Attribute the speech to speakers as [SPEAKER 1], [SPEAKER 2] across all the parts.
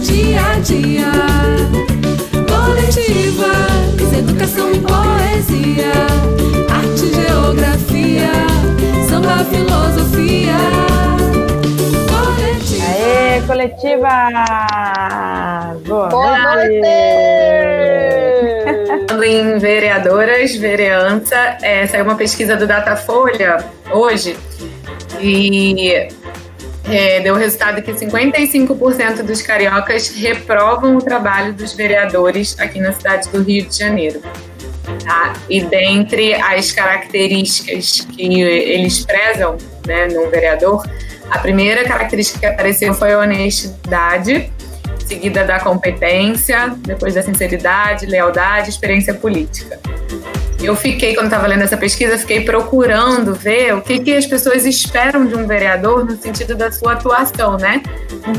[SPEAKER 1] dia a dia. Coletivas, educação e poesia, arte, geografia, samba, filosofia.
[SPEAKER 2] Coletiva. Aê, coletiva!
[SPEAKER 3] Boa, Boa noite!
[SPEAKER 4] em vereadoras, vereança, é, saiu uma pesquisa do Datafolha hoje e é, deu o resultado que 55% dos cariocas reprovam o trabalho dos vereadores aqui na cidade do Rio de Janeiro. Tá? E dentre as características que eles prezam né, no vereador, a primeira característica que apareceu foi a honestidade, seguida da competência, depois da sinceridade, lealdade, experiência política eu fiquei, quando estava lendo essa pesquisa, fiquei procurando ver o que, que as pessoas esperam de um vereador no sentido da sua atuação, né?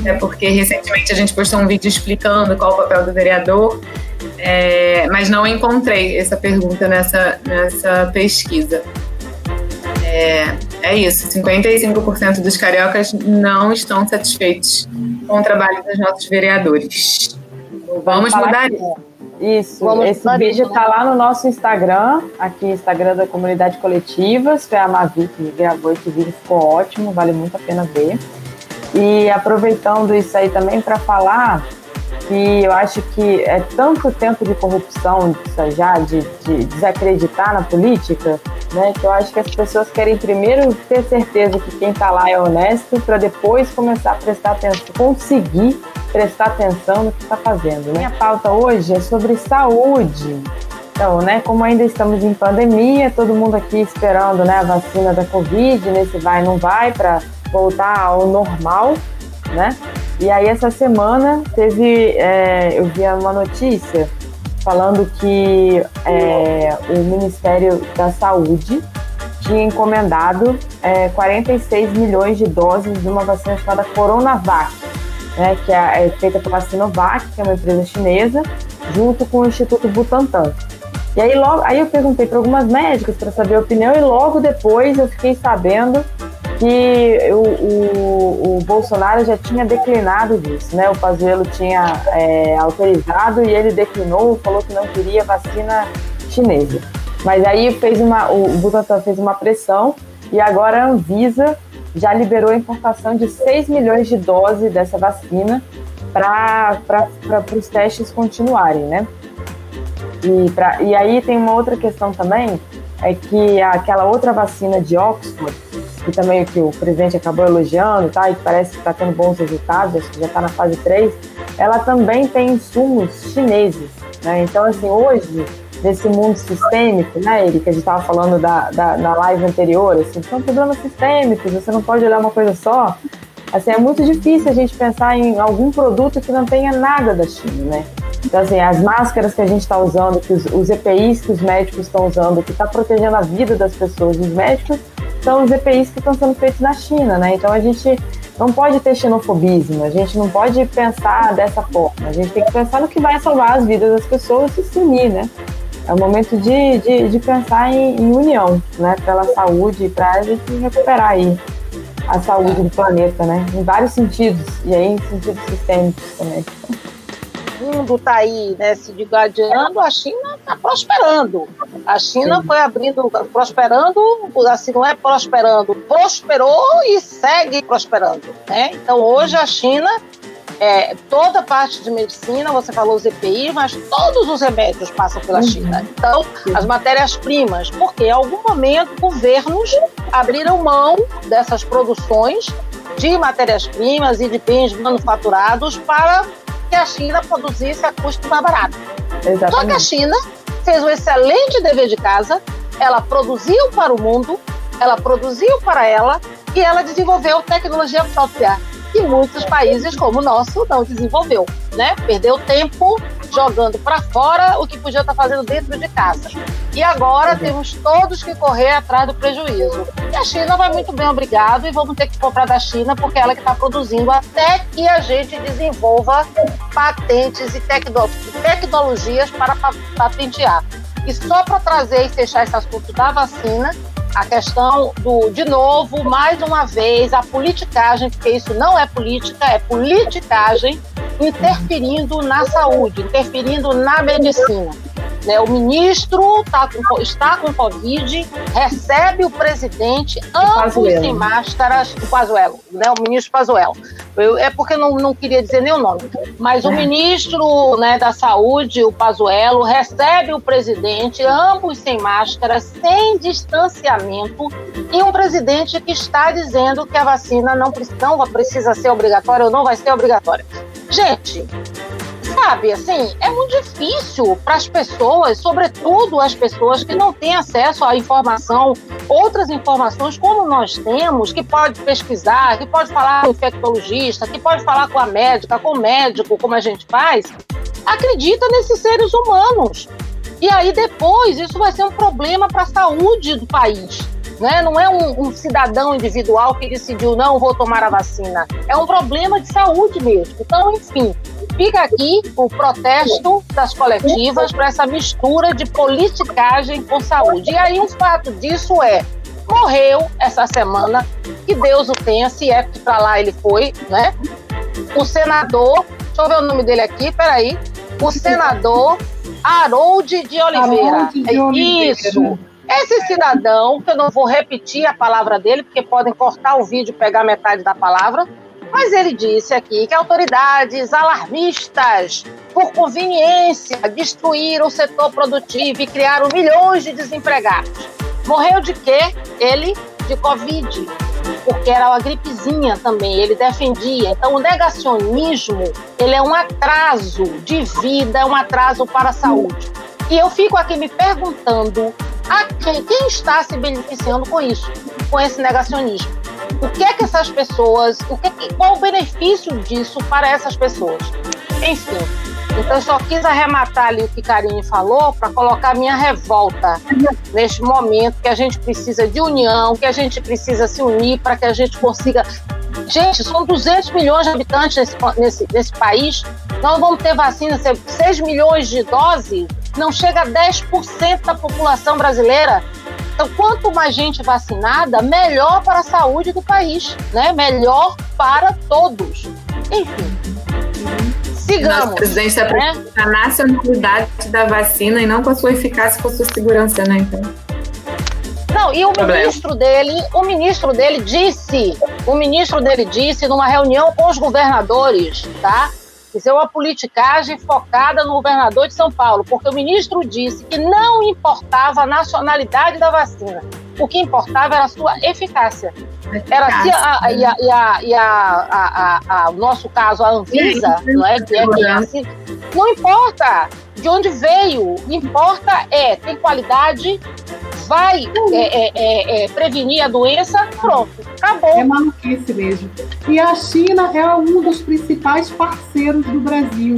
[SPEAKER 4] É porque recentemente a gente postou um vídeo explicando qual o papel do vereador, é, mas não encontrei essa pergunta nessa, nessa pesquisa. É, é isso, 55% dos cariocas não estão satisfeitos com o trabalho dos nossos vereadores. Vamos mudar isso.
[SPEAKER 2] Isso, Vamos esse vídeo está lá no nosso Instagram, aqui Instagram da Comunidade Coletivas, foi a Mavi que gravou esse vídeo, ficou ótimo, vale muito a pena ver. E aproveitando isso aí também para falar que eu acho que é tanto tempo de corrupção já, de, de desacreditar na política, né, que eu acho que as pessoas querem primeiro ter certeza que quem está lá é honesto para depois começar a prestar atenção, conseguir prestar atenção no que está fazendo. Né? Minha pauta hoje é sobre saúde. Então, né, como ainda estamos em pandemia, todo mundo aqui esperando né, a vacina da Covid, nesse vai não vai, para voltar ao normal, né? E aí essa semana teve, é, eu vi uma notícia falando que é, o Ministério da Saúde tinha encomendado é, 46 milhões de doses de uma vacina chamada Coronavac, né, que é, é feita pela Sinovac, que é uma empresa chinesa, junto com o Instituto Butantan. E aí, logo, aí eu perguntei para algumas médicas para saber a opinião, e logo depois eu fiquei sabendo que o, o, o Bolsonaro já tinha declinado disso, né? O Pazuello tinha é, autorizado e ele declinou, falou que não queria vacina chinesa. Mas aí fez uma, o Butantan fez uma pressão e agora a Anvisa já liberou a importação de 6 milhões de doses dessa vacina para os testes continuarem, né? E, pra, e aí tem uma outra questão também, é que aquela outra vacina de Oxford, que também que o presidente acabou elogiando tá, e parece que está tendo bons resultados, acho que já está na fase 3, ela também tem insumos chineses. Né? Então, assim, hoje, nesse mundo sistêmico, né, Erika, a gente estava falando da, da, live anterior, assim, são problemas sistêmicos, você não pode olhar uma coisa só. Assim, é muito difícil a gente pensar em algum produto que não tenha nada da China, né? Então, assim, as máscaras que a gente está usando, que os, os EPIs que os médicos estão usando, que está protegendo a vida das pessoas, os médicos, são os EPIs que estão sendo feitos na China, né? Então a gente não pode ter xenofobismo, a gente não pode pensar dessa forma, a gente tem que pensar no que vai salvar as vidas das pessoas e se unir, né? É o momento de, de, de pensar em, em, união, né? Pela saúde, para a gente recuperar aí a saúde do planeta, né? Em vários sentidos, e aí em sentidos sistêmicos também
[SPEAKER 3] mundo está aí né, se digladiando, a China está prosperando. A China Sim. foi abrindo, prosperando, assim, não é prosperando, prosperou e segue prosperando. Né? Então, hoje a China, é, toda a parte de medicina, você falou os EPI, mas todos os remédios passam pela uhum. China. Então, as matérias-primas, porque em algum momento governos abriram mão dessas produções de matérias-primas e de bens manufaturados para que a China produzisse a custo mais barato. Exatamente. Só que a China fez um excelente dever de casa, ela produziu para o mundo, ela produziu para ela e ela desenvolveu tecnologia própria que muitos países como o nosso não desenvolveu, né? Perdeu tempo jogando para fora o que podia estar tá fazendo dentro de casa. E agora temos todos que correr atrás do prejuízo. E a China vai muito bem, obrigado, e vamos ter que comprar da China porque é ela que está produzindo até que a gente desenvolva patentes e tecno tecnologias para patentear. E só para trazer e fechar esse assunto da vacina, a questão do, de novo, mais uma vez, a politicagem, porque isso não é política, é politicagem interferindo na saúde, interferindo na medicina. Né, o ministro tá com, está com Covid, recebe o presidente, ambos sem máscaras, o Pazuello, né, o ministro Pazuello. Eu, é porque não, não queria dizer nem o nome. Mas é. o ministro né, da Saúde, o Pazuello, recebe o presidente, ambos sem máscara, sem distanciamento, e um presidente que está dizendo que a vacina não, não precisa ser obrigatória ou não vai ser obrigatória. Gente, sabe, assim, é muito difícil para as pessoas, sobretudo as pessoas que não têm acesso à informação, outras informações como nós temos, que pode pesquisar, que pode falar com o infectologista, que pode falar com a médica, com o médico, como a gente faz, acredita nesses seres humanos. E aí depois isso vai ser um problema para a saúde do país. Né? Não é um, um, cidadão individual que decidiu não vou tomar a vacina. É um problema de saúde mesmo. Então, enfim, fica aqui o protesto das coletivas para essa mistura de politicagem com saúde. E aí um fato disso é morreu essa semana, que Deus o tenha, se é que para lá ele foi, né? O senador, deixa eu ver o nome dele aqui, peraí. O senador Harold de Oliveira. Harold de Oliveira. Isso. Esse cidadão, que eu não vou repetir a palavra dele, porque podem cortar o vídeo e pegar metade da palavra, mas ele disse aqui que autoridades alarmistas, por conveniência, destruíram o setor produtivo e criaram milhões de desempregados. Morreu de quê? Ele de Covid, porque era uma gripezinha também, ele defendia. Então, o negacionismo, ele é um atraso de vida, é um atraso para a saúde. E eu fico aqui me perguntando a quem, quem está se beneficiando com isso, com esse negacionismo. O que é que essas pessoas, o que, qual o benefício disso para essas pessoas? Enfim, então eu só quis arrematar ali o que Karine falou para colocar minha revolta neste momento que a gente precisa de união, que a gente precisa se unir para que a gente consiga. Gente, são 200 milhões de habitantes nesse, nesse, nesse país. Nós vamos ter vacina, 6 milhões de doses, não chega a 10% da população brasileira. Então, quanto mais gente vacinada, melhor para a saúde do país, né? Melhor para todos. Enfim. Sigamos. Nossa
[SPEAKER 4] presidência né? a nacionalidade da vacina e não com a sua eficácia, com a sua segurança, né? Então.
[SPEAKER 3] Não, e o Problema. ministro dele, o ministro dele disse, o ministro dele disse numa reunião com os governadores, tá? Isso é uma politicagem focada no governador de São Paulo, porque o ministro disse que não importava a nacionalidade da vacina. O que importava era a sua eficácia. Era se a, e, a, e, a, e a, a, o nosso caso, a Anvisa, não é? Que é, é assim, não importa de onde veio, importa é tem qualidade, vai é, é, é, é, prevenir a doença, pronto, acabou.
[SPEAKER 5] É maluquice mesmo. E a China é um dos principais parceiros do Brasil.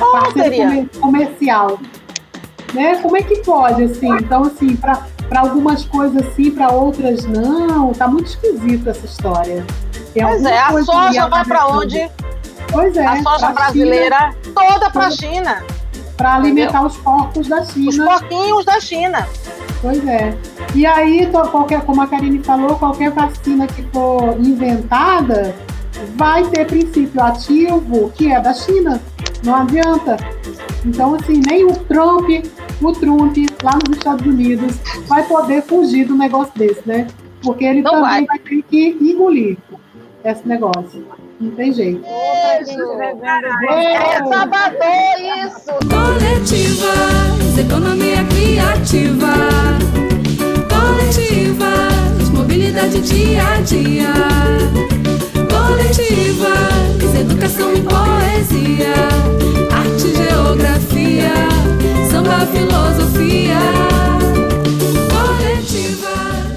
[SPEAKER 3] Oh, parceiro
[SPEAKER 5] comercial. Né? Como é que pode, assim? Então, assim, para algumas coisas sim, para outras não. Tá muito esquisito essa história.
[SPEAKER 3] Tem pois é, a soja vai para onde?
[SPEAKER 5] Pois é.
[SPEAKER 3] A soja brasileira China, toda para a China.
[SPEAKER 5] Para alimentar os porcos da China. Os
[SPEAKER 3] porquinhos da China.
[SPEAKER 5] Pois é. E aí, qualquer, como a Karine falou, qualquer vacina que for inventada vai ter princípio ativo que é da China. Não adianta. Então, assim, nem o Trump, o Trump, lá nos Estados Unidos, vai poder fugir do negócio desse, né? Porque ele Não também vai. vai ter que engolir esse negócio. Não tem jeito.
[SPEAKER 3] É Salvador, isso!
[SPEAKER 1] Coletivas, economia criativa. Coletivas, mobilidade dia a dia.